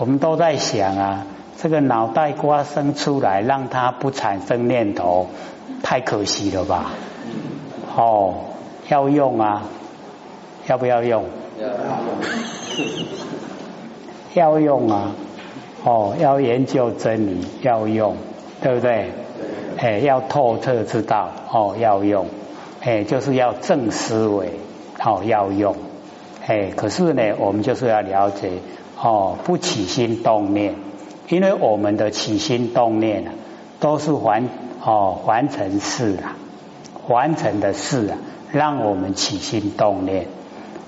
我们都在想啊，这个脑袋瓜生出来，让它不产生念头，太可惜了吧？哦，要用啊，要不要用？要用啊！哦，要研究真理，要用，对不对？哎，要透彻知道，哦，要用，哎，就是要正思维，哦，要用，哎，可是呢，我们就是要了解，哦，不起心动念，因为我们的起心动念啊，都是还哦还成事啊，完成的事啊，让我们起心动念，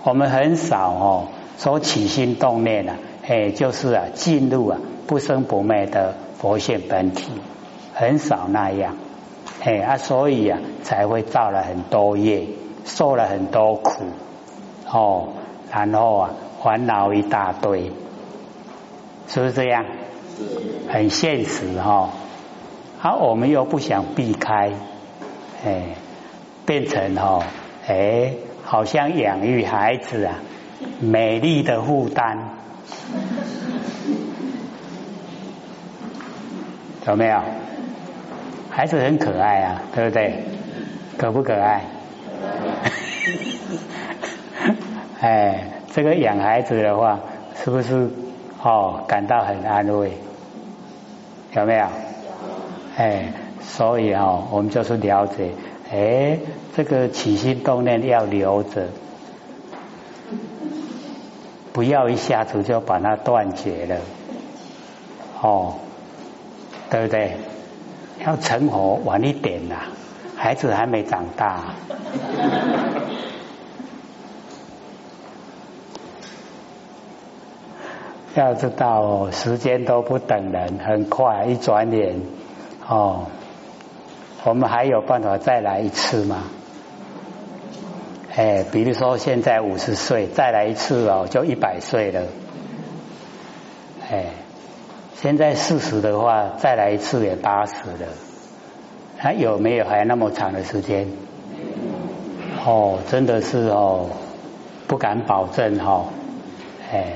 我们很少哦，说起心动念啊。哎，就是啊，进入啊不生不灭的佛性本体，很少那样，哎啊，所以啊才会造了很多业，受了很多苦，哦，然后啊烦恼一大堆，是不是这样？很现实哈，啊，我们又不想避开，哎，变成哈，哎，好像养育孩子啊，美丽的负担。有没有？孩子很可爱啊，对不对？可不可爱？哎，这个养孩子的话，是不是哦感到很安慰？有没有？哎，所以哦，我们就是了解，哎，这个起心动念要留着。不要一下子就把它断绝了，哦，对不对？要成活晚一点呐，孩子还没长大。要知道，时间都不等人，很快一转眼，哦，我们还有办法再来一次吗？哎，比如说现在五十岁，再来一次哦，就一百岁了。哎，现在四十的话，再来一次也八十了。还有没有还那么长的时间？哦，真的是哦，不敢保证哈。哎，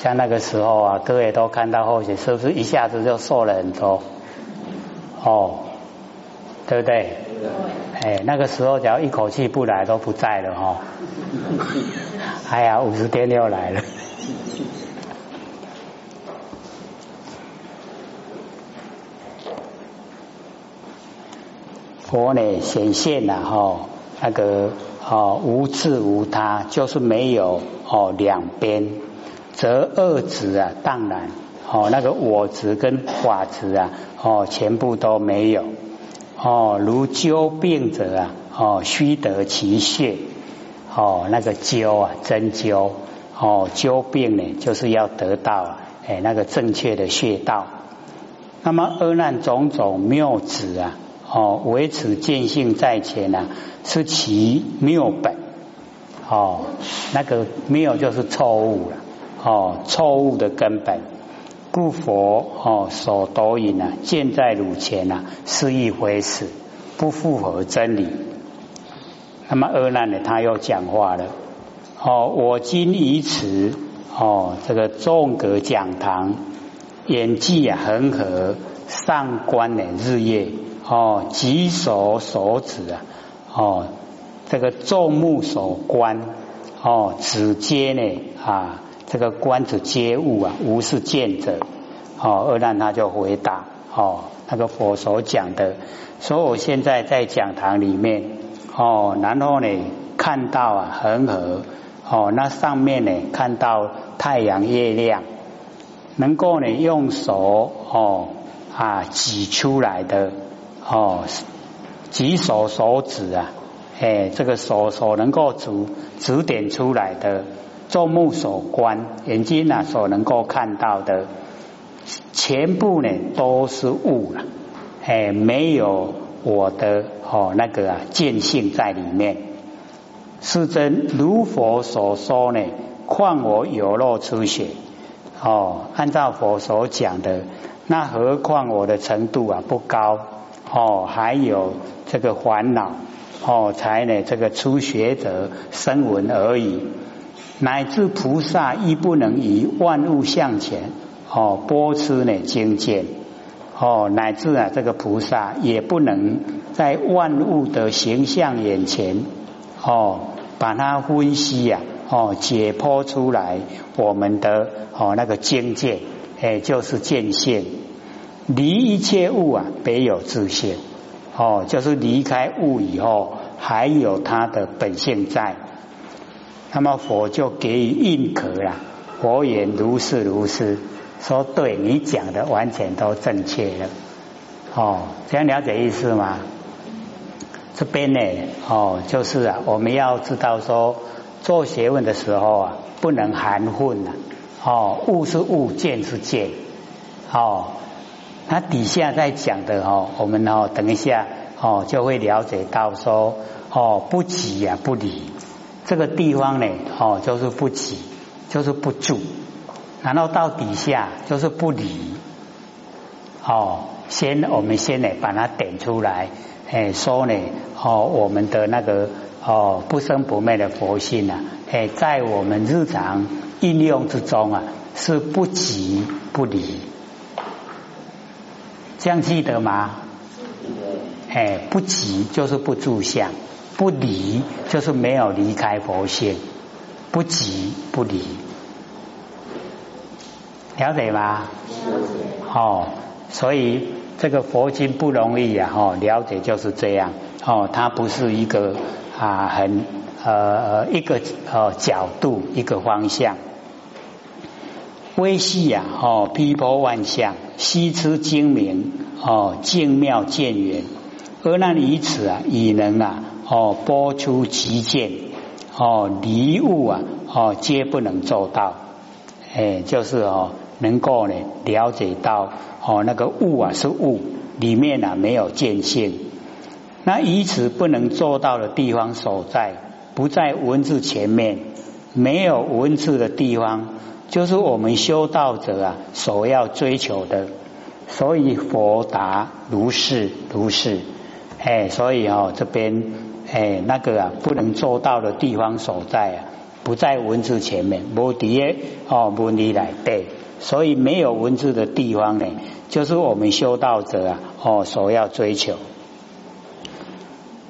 像那个时候啊，各位都看到后续，是不是一下子就瘦了很多？哦，对不对？哎，那个时候只要一口气不来都不在了哈。哎呀，五十天又来了。佛呢显现了哈，那个哦无智无他，就是没有哦两边，则二执啊当然哦那个我执跟法执啊哦全部都没有。哦，如灸病者啊，哦，须得其穴，哦，那个灸啊，针灸，哦，灸病呢，就是要得到哎那个正确的穴道。那么二难种种妙子啊，哦，维持见性在前啊，是其妙本。哦，那个妙就是错误了，哦，错误的根本。故佛哦所导引啊，见在汝前啊，是一回事，不符合真理。那么阿难呢，他又讲话了。哦，我今以此哦，这个众阁讲堂，演技啊恒河，上观呢日夜哦，举手所指啊，哦，这个众目所观哦，指接呢啊。这个观子皆物啊，无是见者。哦，二难他就回答哦，那个佛所讲的，所以我现在在讲堂里面哦，然后呢看到啊恒河哦，那上面呢看到太阳月亮，能够呢用手哦啊挤出来的哦，举手手指啊，哎，这个手手能够指指点出来的。众目所观，眼睛啊所能够看到的，全部呢都是物了，哎，没有我的哦那个啊见性在里面。是真如佛所说呢，况我有肉出血哦，按照佛所讲的，那何况我的程度啊不高哦，还有这个烦恼哦，才呢这个初学者声闻而已。乃至菩萨亦不能以万物向前哦播出呢精见哦，乃至啊这个菩萨也不能在万物的形象眼前哦把它分析呀哦解剖出来我们的哦那个经见哎就是见性。离一切物啊别有自性。哦就是离开物以后还有它的本性在。那么佛就给予认可啦，佛言如是如是，说对你讲的完全都正确了，哦，这样了解意思吗？这边呢，哦，就是啊，我们要知道说做学问的时候啊，不能含混呐，哦，物是物，见是见，哦，那底下在讲的哦，我们哦，等一下哦，就会了解到说，哦，不急呀，不离。这个地方呢，哦，就是不起，就是不住，然后到底下就是不离，哦，先我们先呢把它点出来，哎，说呢，哦，我们的那个哦不生不灭的佛性啊，哎，在我们日常应用之中啊，是不急不离，这样记得吗？哎，不急就是不住相。不离就是没有离开佛性，不急不离，了解吗？了解哦，所以这个佛经不容易啊！哦，了解就是这样。哦，它不是一个啊很呃一个呃角度一个方向。微细呀！哦，披波万象，悉知精明哦，精妙见远，而那以此啊，以能啊。哦，播出其见，哦，离物啊，哦，皆不能做到，哎，就是哦，能够呢了解到，哦，那个物啊是物，里面啊没有见性，那以此不能做到的地方所在，不在文字前面，没有文字的地方，就是我们修道者啊所要追求的，所以佛答如是如是，哎，所以哦这边。哎，那个啊，不能做到的地方所在啊，不在文字前面，无底哦，无你来对，所以没有文字的地方呢，就是我们修道者啊，哦，所要追求。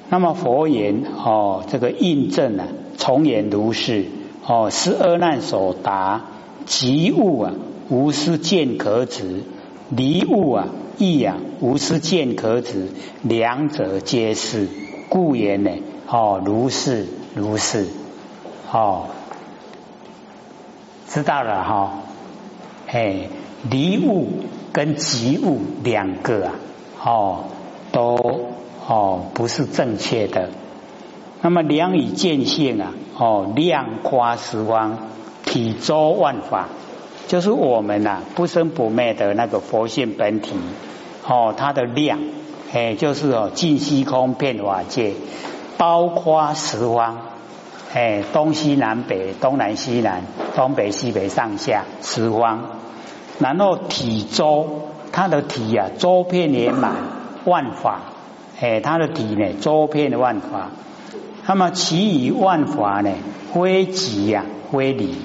那么佛言哦，这个印证啊，从言如是哦，是阿难所答，即物啊，无是见可止；离物啊，亦啊，无是见可止，两者皆是。故言呢？哦，如是如是，哦，知道了哈。哎，离物跟即物两个啊，哦，都哦不是正确的。那么量以见性啊，哦，量夸十方，体周万法，就是我们呐不生不灭的那个佛性本体，哦，它的量。哎，就是哦，尽虚空遍法界，包括十方，哎，东西南北，东南西南，东北西北上下十方，然后体周，它的体啊，周遍圆满万法，哎，它的体呢，周遍万法，那么其余万法呢，非极呀，非离，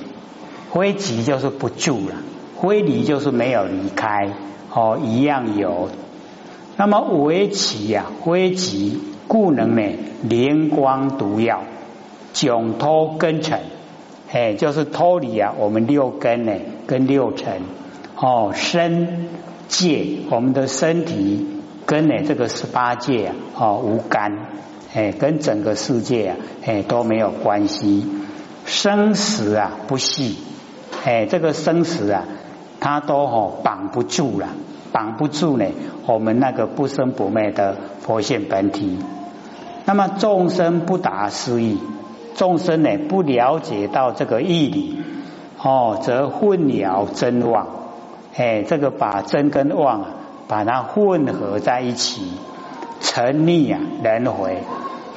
非极就是不住了，非离就是没有离开，哦，一样有。那么为其呀，微极故能呢，连光毒药，窘脱根尘，哎，就是脱离啊，我们六根呢，跟六尘。哦，身界，我们的身体跟呢这个十八界啊，哦无干，哎，跟整个世界啊，哎都没有关系，生死啊不系，哎，这个生死啊，它都哦绑不住了。挡不住呢，我们那个不生不灭的佛性本体。那么众生不达思义，众生呢不了解到这个义理，哦，则混淆真妄。哎，这个把真跟妄啊，把它混合在一起，沉溺啊轮回，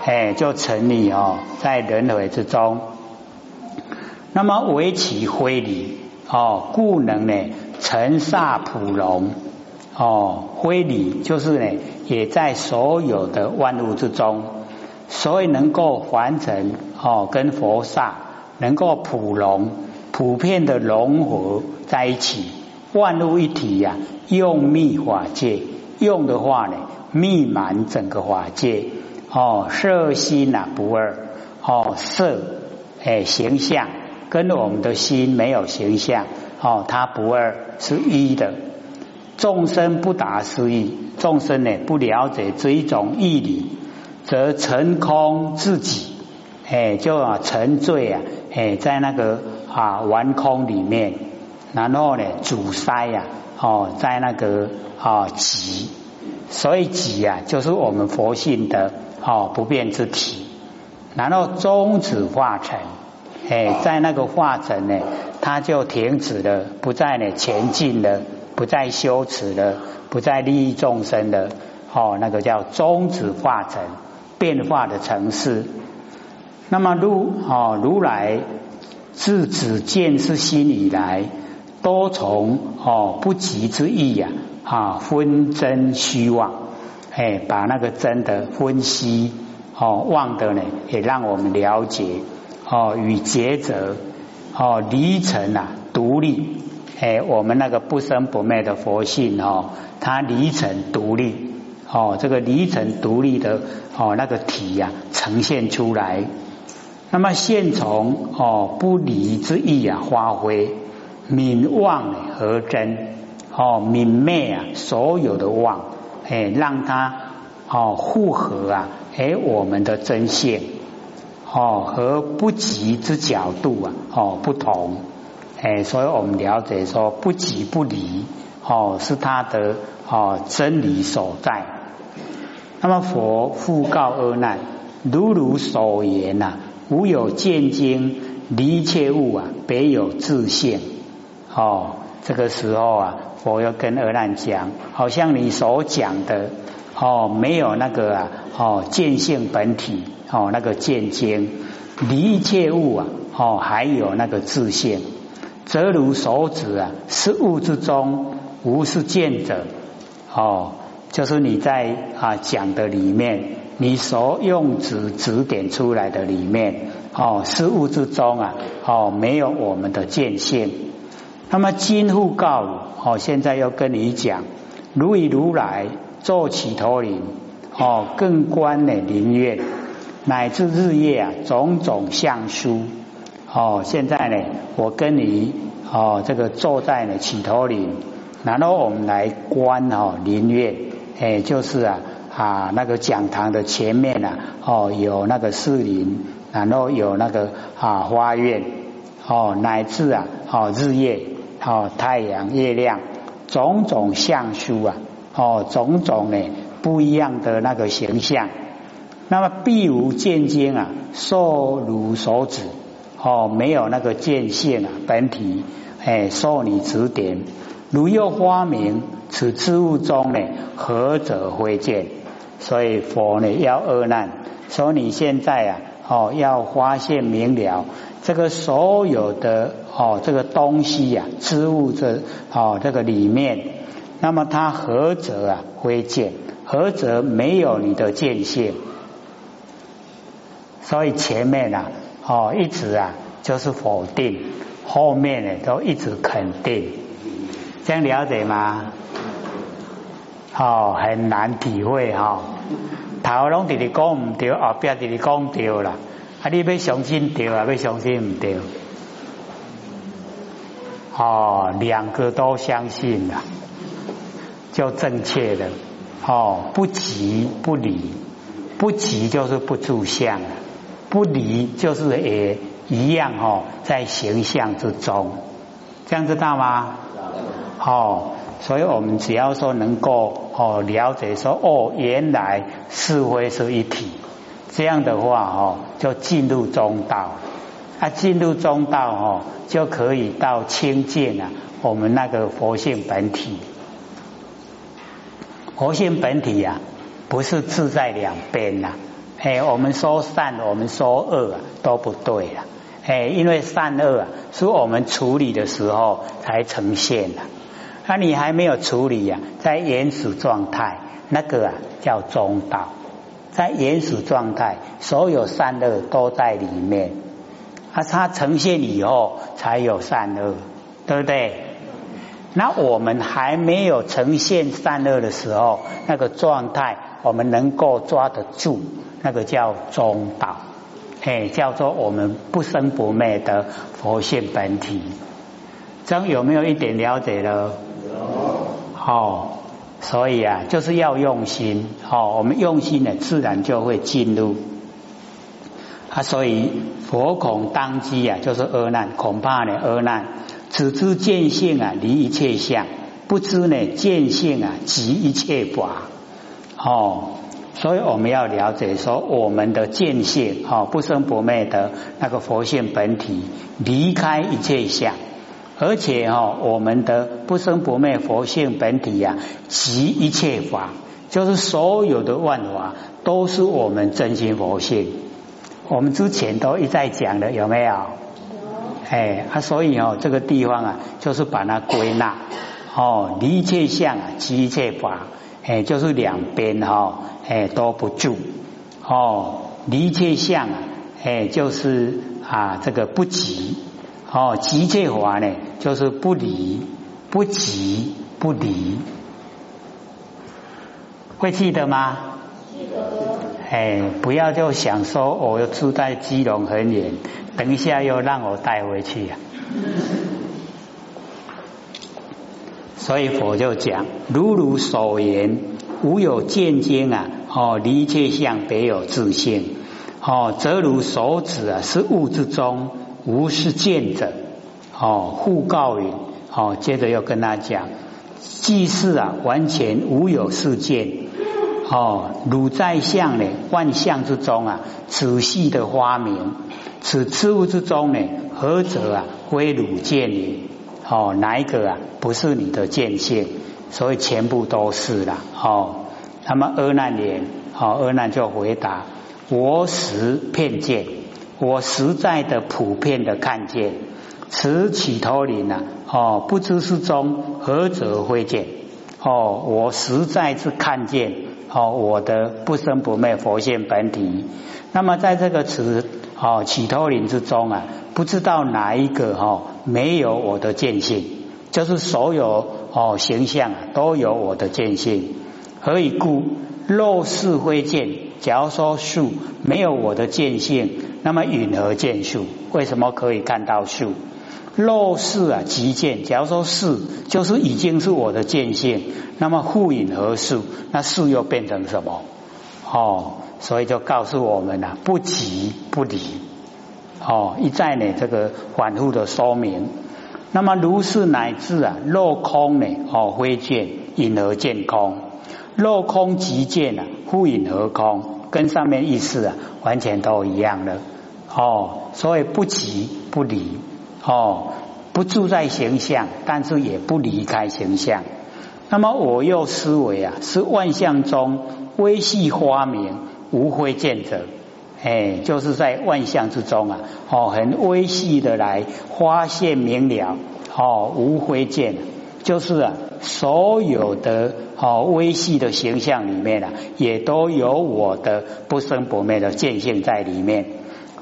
哎，就沉溺哦，在轮回之中。那么为其非离哦，故能呢成萨普龙。哦，非理就是呢，也在所有的万物之中，所以能够凡尘哦，跟佛刹能够普融，普遍的融合在一起，万物一体呀，用密法界，用的话呢，密满整个法界，哦，色心呐不二，哦，色，哎，形象跟我们的心没有形象，哦，它不二，是一的。众生不达思义，众生呢不了解这一种义理，则成空自己，哎，就啊沉醉啊，哎，在那个啊玩空里面，然后呢阻塞呀，哦，在那个啊己，所以己啊就是我们佛性的哦不变之体，然后终止化成，哎，在那个化成呢，它就停止了，不再呢前进了。不再修持了，不再利益众生的，哦，那个叫终止化成变化的城市。那么如哦如来自止见是心以来，多从哦不及之意呀啊分真虚妄，哎，把那个真的分析哦妄的呢，也让我们了解哦与抉择哦离尘啊独立。哎，我们那个不生不灭的佛性哦，它离尘独立哦，这个离尘独立的哦那个体呀呈现出来。那么现从哦不离之意啊发挥，泯妄和真哦泯灭啊所有的妄，哎让它哦复合啊哎我们的真性哦和不及之角度啊哦不同。哎，所以我们了解说不即不离，哦，是他的哦真理所在。那么佛复告阿难：如如所言呐，无有见经离一切物啊，别有自性。哦，这个时候啊，佛要跟阿难讲，好像你所讲的哦，没有那个啊哦见性本体哦那个见经离一切物啊哦还有那个自性。则如所指啊，是物之中无是见者哦，就是你在啊讲的里面，你所用指指点出来的里面哦，是物之中啊哦，没有我们的见性。那么今复告哦，现在要跟你讲，如以如来坐起头林哦，更观的林苑，乃至日夜啊种种相书。哦，现在呢，我跟你哦，这个坐在呢起头岭，然后我们来观哦林院，哎，就是啊啊那个讲堂的前面啊，哦有那个树林，然后有那个啊花园，哦乃至啊哦日夜哦太阳月亮种种相书啊，哦种种呢不一样的那个形象，那么必无见经啊，受如所指。哦，没有那个见性啊，本体哎，受你指点。如又发明此之物中呢，何者会见？所以佛呢要二难，所以你现在啊，哦，要发现明了这个所有的哦，这个东西呀，之物这哦，这个里面，那么它何者啊会见？何者没有你的见性？所以前面啊。哦，一直啊就是否定，后面呢都一直肯定，这样了解吗？哦，很难体会哈。头拢直直讲唔对，后边直直讲对啦。啊，你要相信对啊，要相信唔对。哦，两个都相信了，就正确的。哦，不急不离，不急就是不住相。不离就是也一样哦，在形象之中，这样知道吗？哦，所以我们只要说能够哦了解说哦，原来是非是一体，这样的话哦，就进入中道。啊，进入中道哦，就可以到清净啊，我们那个佛性本体，佛性本体呀，不是自在两边呐。哎，我们说善，我们说恶啊，都不对了。哎，因为善恶啊，是我们处理的时候才呈现的。那你还没有处理呀，在原始状态，那个啊叫中道。在原始状态，所有善恶都在里面。啊，它呈现以后才有善恶，对不对？那我们还没有呈现善恶的时候，那个状态我们能够抓得住，那个叫中道，哎，叫做我们不生不灭的佛性本体。这样有没有一点了解了？有。哦，所以啊，就是要用心哦，我们用心呢，自然就会进入。啊，所以佛恐当机啊，就是恶难，恐怕呢恶难。只知见性啊，离一切相；不知呢见性啊，即一切法。哦，所以我们要了解说，我们的见性哦，不生不灭的那个佛性本体，离开一切相，而且哈，我们的不生不灭佛性本体呀，即一切法，就是所有的万法都是我们真心佛性。我们之前都一再讲的，有没有？哎，啊，所以哦，这个地方啊，就是把它归纳哦，离一切相啊，即一切法，哎，就是两边哈，哎，都不住哦，离一切相啊，哎，就是啊，这个不急哦，即一切法呢，就是不离，不急不离，会记得吗？记得。哎，不要就想说，我又住在基隆很远。等一下又让我带回去啊！所以佛就讲：如如所言，无有见经啊！哦，离切相别有自性哦，则如所指啊，是物之中无是见者哦。互告云哦，接着又跟他讲：即是啊，完全无有是见哦。汝在相呢，万象之中啊，仔细的发明。此事物之中呢，何者啊，非汝见也？哦，哪一个啊，不是你的见性？所以全部都是了。哦，那么阿难言，哦，阿难就回答：我实片见，我实在的普遍的看见，此起头林呐，哦，不知是中，何者会见？哦，我实在是看见，哦，我的不生不灭佛性本体。那么在这个词。哦，起头林之中啊，不知道哪一个哈没有我的见性，就是所有哦形象都有我的见性。何以故？肉是会见。假如说树没有我的见性，那么允何见树？为什么可以看到树？肉是啊，即见。假如说是就是已经是我的见性，那么复引何树？那树又变成什么？哦。所以就告诉我们了，不急不离，哦，一再呢这个反复的说明。那么如是乃至啊，落空呢，哦，非见隐而见空，落空即见啊，忽隐而空，跟上面意思啊，完全都一样的。哦，所以不急不离，哦，不住在形象，但是也不离开形象。那么我又思维啊，是万象中微细花明。无非见者，哎，就是在万象之中啊，哦，很微细的来发现明了，哦，无非见，就是啊，所有的哦微细的形象里面啊，也都有我的不生不灭的见性在里面。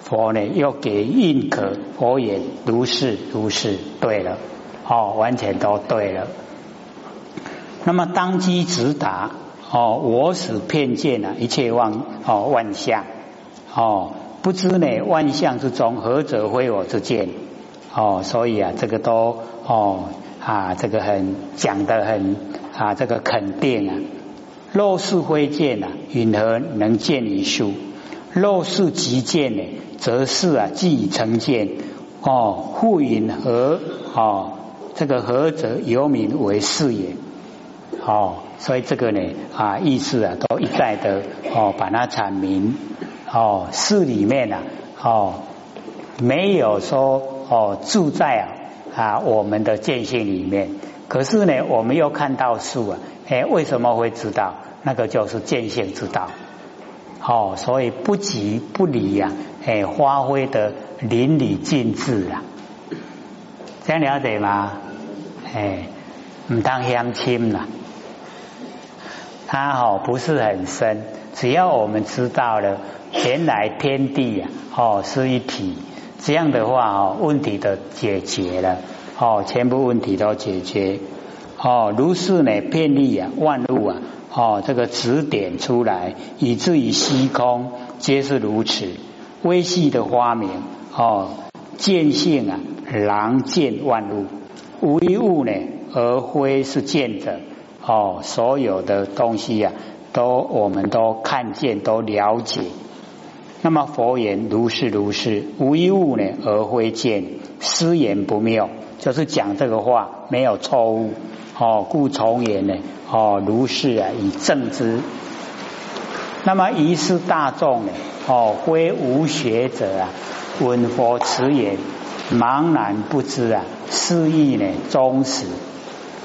佛呢，又给印可佛言如是如是，对了，哦，完全都对了。那么当机直达。哦，我使偏见啊，一切万哦万象哦，不知呢万象之中何者非我之见哦，所以啊，这个都哦啊，这个很讲的很啊，这个肯定啊。若是非见啊，云何能见一数？若是即见呢，则是啊，即已成见哦。复云何哦？这个何者由名为是也？哦。所以这个呢啊意思啊都一再的哦把它阐明哦事里面啊哦没有说哦住在啊啊我们的见性里面，可是呢我们又看到树啊哎为什么会知道那个就是见性之道哦所以不急不离呀哎发挥的淋漓尽致啊这样了解吗？哎唔当相亲啦。它哦不是很深，只要我们知道了，原来天地啊哦是一体，这样的话哦，问题都解决了哦，全部问题都解决哦。如是呢，遍历啊，万物啊，哦，这个指点出来，以至于虚空皆是如此。微细的发明哦，见性啊，狼见万物，无一物呢，而非是见者哦。所有的东西呀，都我们都看见，都了解。那么佛言如是如是，无一物呢而非见，失言不谬，就是讲这个话没有错误哦。故从言呢哦如是啊以正之。那么疑是大众呢哦非无学者啊闻佛此言茫然不知啊是意呢忠实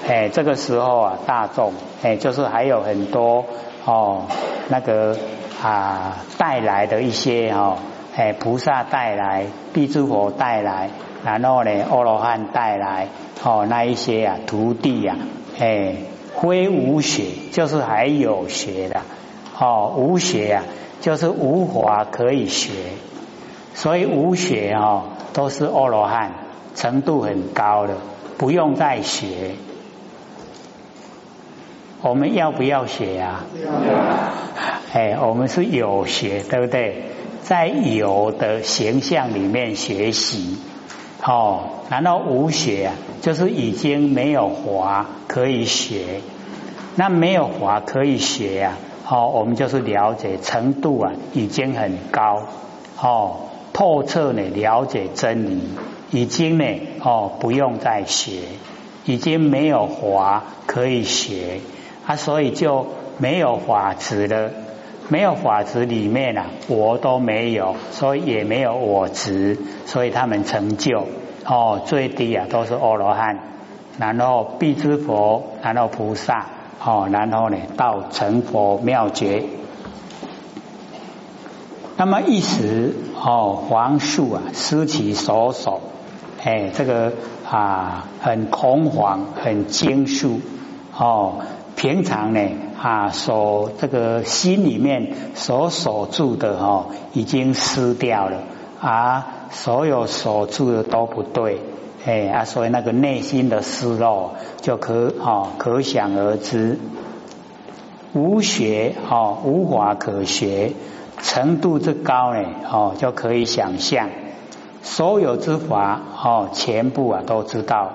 哎这个时候啊大众哎就是还有很多哦那个。啊，带来的一些哈，哎，菩萨带来，地诸佛带来，然后呢，阿罗汉带来，哦，那一些啊，徒弟呀，哎，非无学，就是还有学的，哦，无学呀，就是无法可以学，所以无学哦，都是阿罗汉，程度很高的，不用再学。我们要不要学呀？哎，我们是有学，对不对？在有的形象里面学习，哦，难道无学啊，就是已经没有华可以学。那没有华可以学呀，哦，我们就是了解程度啊，已经很高，哦，透彻呢了解真理，已经呢，哦，不用再学，已经没有华可以学。啊，所以就没有法执了，没有法执里面啊，我都没有，所以也没有我执，所以他们成就哦，最低啊都是阿罗汉，然后必知佛，然后菩萨哦，然后呢到成佛妙觉。那么一时哦，黄树啊失其所守，哎，这个啊很恐慌，很惊肃哦。平常呢啊，所这个心里面所锁住的哈，已经失掉了啊，所有锁住的都不对，哎啊，所以那个内心的失落就可啊可想而知。无学哦，无法可学，程度之高呢哦，就可以想象，所有之法哦，全部啊都知道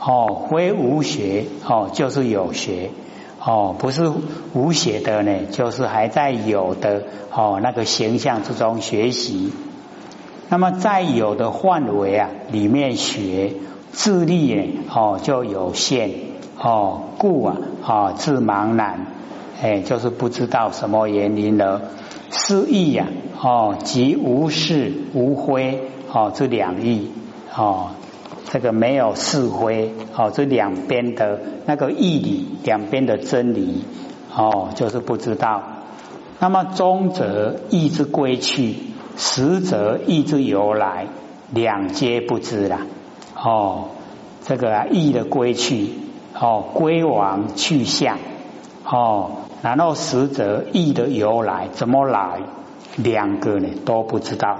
哦，非无学哦，就是有学。哦，不是无写的呢，就是还在有的哦那个形象之中学习。那么在有的范围啊里面学，智力呢哦就有限哦，故啊啊自茫然，哎，就是不知道什么原因了。失意呀哦，即无事无非哦这两意哦。这个没有是非哦，这两边的那个义理，两边的真理哦，就是不知道。那么中则义之归去，实则义之由来，两皆不知啦。哦，这个啊义的归去哦，归往去向哦，然后实则义的由来怎么来，两个呢都不知道。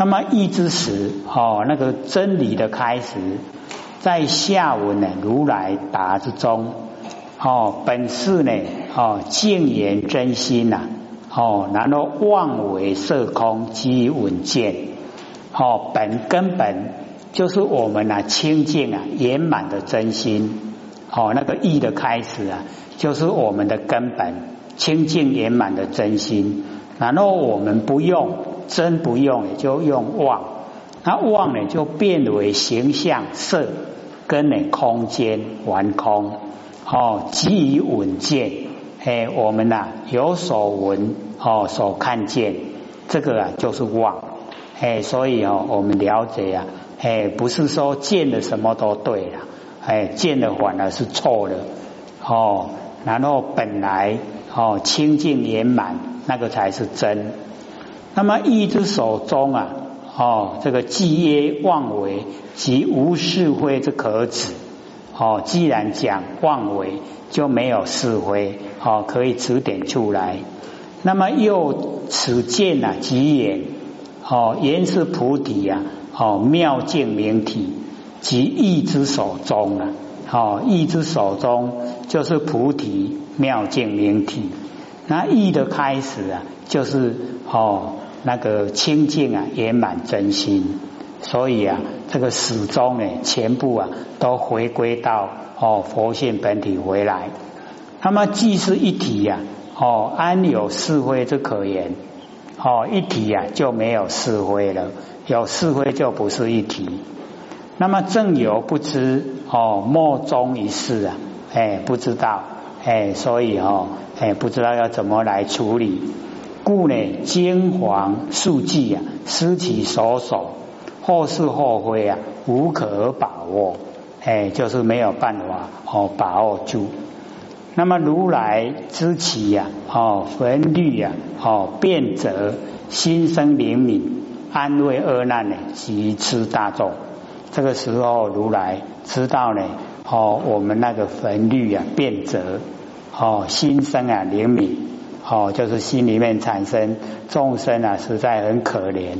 那么义之时，哦，那个真理的开始，在下文呢，如来答之中，哦，本是呢，哦，净言真心呐，哦，然后妄为色空即稳健，哦，本根本就是我们啊清净啊圆满的真心，哦，那个义的开始啊，就是我们的根本清净圆满的真心，然后我们不用。真不用，就用妄，那妄呢就变为形象色，跟你空间完空，哦，基于稳健，哎，我们呐有所闻，哦，所看见，这个啊就是妄，哎，所以哦，我们了解啊，哎，不是说见了什么都对了，哎，见了反而是错的，哦，然后本来哦清净圆满，那个才是真。那么义之手中啊，哦，这个既曰妄为，即无是非之可指。哦，既然讲妄为，就没有是非，哦，可以指点出来。那么又此见啊，即眼，哦，言是菩提呀，哦，妙境明体即意之手中啊，哦，意之手中就是菩提妙境明体。那意的开始啊，就是哦，那个清净啊，圆满真心。所以啊，这个始终呢，全部啊，都回归到哦佛性本体回来。那么既是一体呀，哦，安有是非之可言？哦，一体呀就没有是非了，有是非就不是一体。那么正有不知哦，莫衷一是啊，哎，不知道，哎，所以哦，哎，不知道要怎么来处理。故呢，金黄数计啊，失其所守。后是后悔啊，无可把握，哎，就是没有办法哦把握住。那么如来知其呀，哦焚律呀，哦变则心生灵敏，安慰恶难呢，及吃大众。这个时候如来知道呢，哦我们那个分律啊变则，哦心生啊灵敏，哦就是心里面产生众生啊实在很可怜。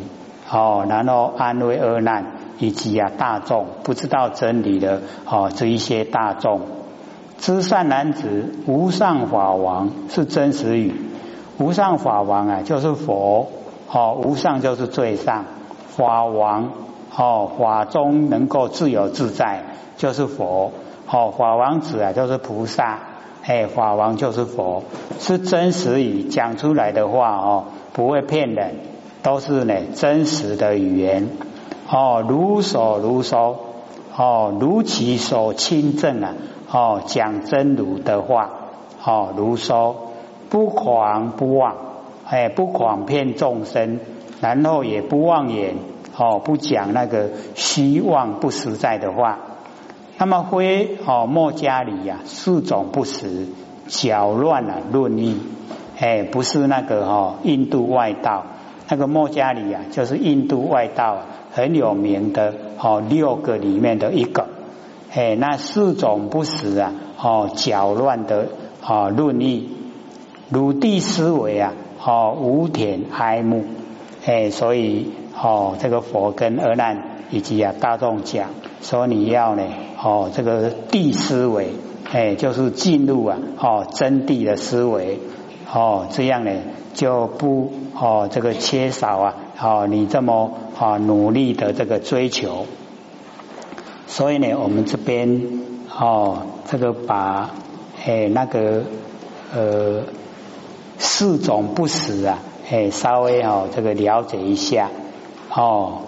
哦，然后安慰恶难，以及啊大众不知道真理的哦这一些大众，知善男子无上法王是真实语，无上法王啊就是佛，哦无上就是最上法王，哦法中能够自由自在就是佛，哦法王子啊就是菩萨，哎法王就是佛，是真实语讲出来的话哦不会骗人。都是呢真实的语言哦，如所如说哦，如其所亲证啊哦，讲真如的话哦，如说不狂不妄哎，不狂骗众生，然后也不妄言哦，不讲那个虚妄不实在的话。那么非哦莫加里呀，四种不实搅乱了论义哎，不是那个哦印度外道。那个莫加里啊，就是印度外道很有名的哦，六个里面的一个。哎，那四种不实啊，哦，搅乱的哦论义，鲁地思维啊，哦，无田哀慕。哎，所以哦，这个佛跟阿难以及啊大众讲，说你要呢，哦，这个地思维，哎，就是进入啊，哦，真谛的思维，哦，这样呢。就不哦，这个缺少啊，哦，你这么啊努力的这个追求，所以呢，我们这边哦，这个把哎那个呃四种不死啊，哎稍微哦这个了解一下哦，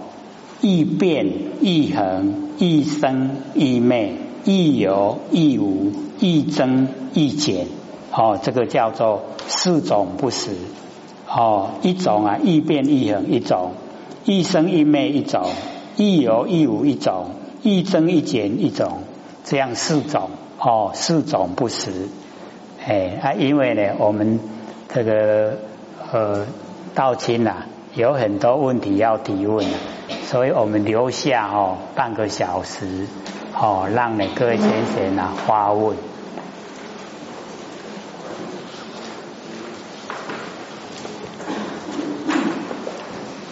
易变易恒易生易灭易有易无易增易减哦，这个叫做四种不死。哦，一种啊，易变易恒一种，易生易灭一种，易有易无一种，易增易减一种，这样四种哦，四种不实。哎啊，因为呢，我们这个呃道亲呐，有很多问题要提问，所以我们留下哦半个小时哦，让呢各位先生呢发问。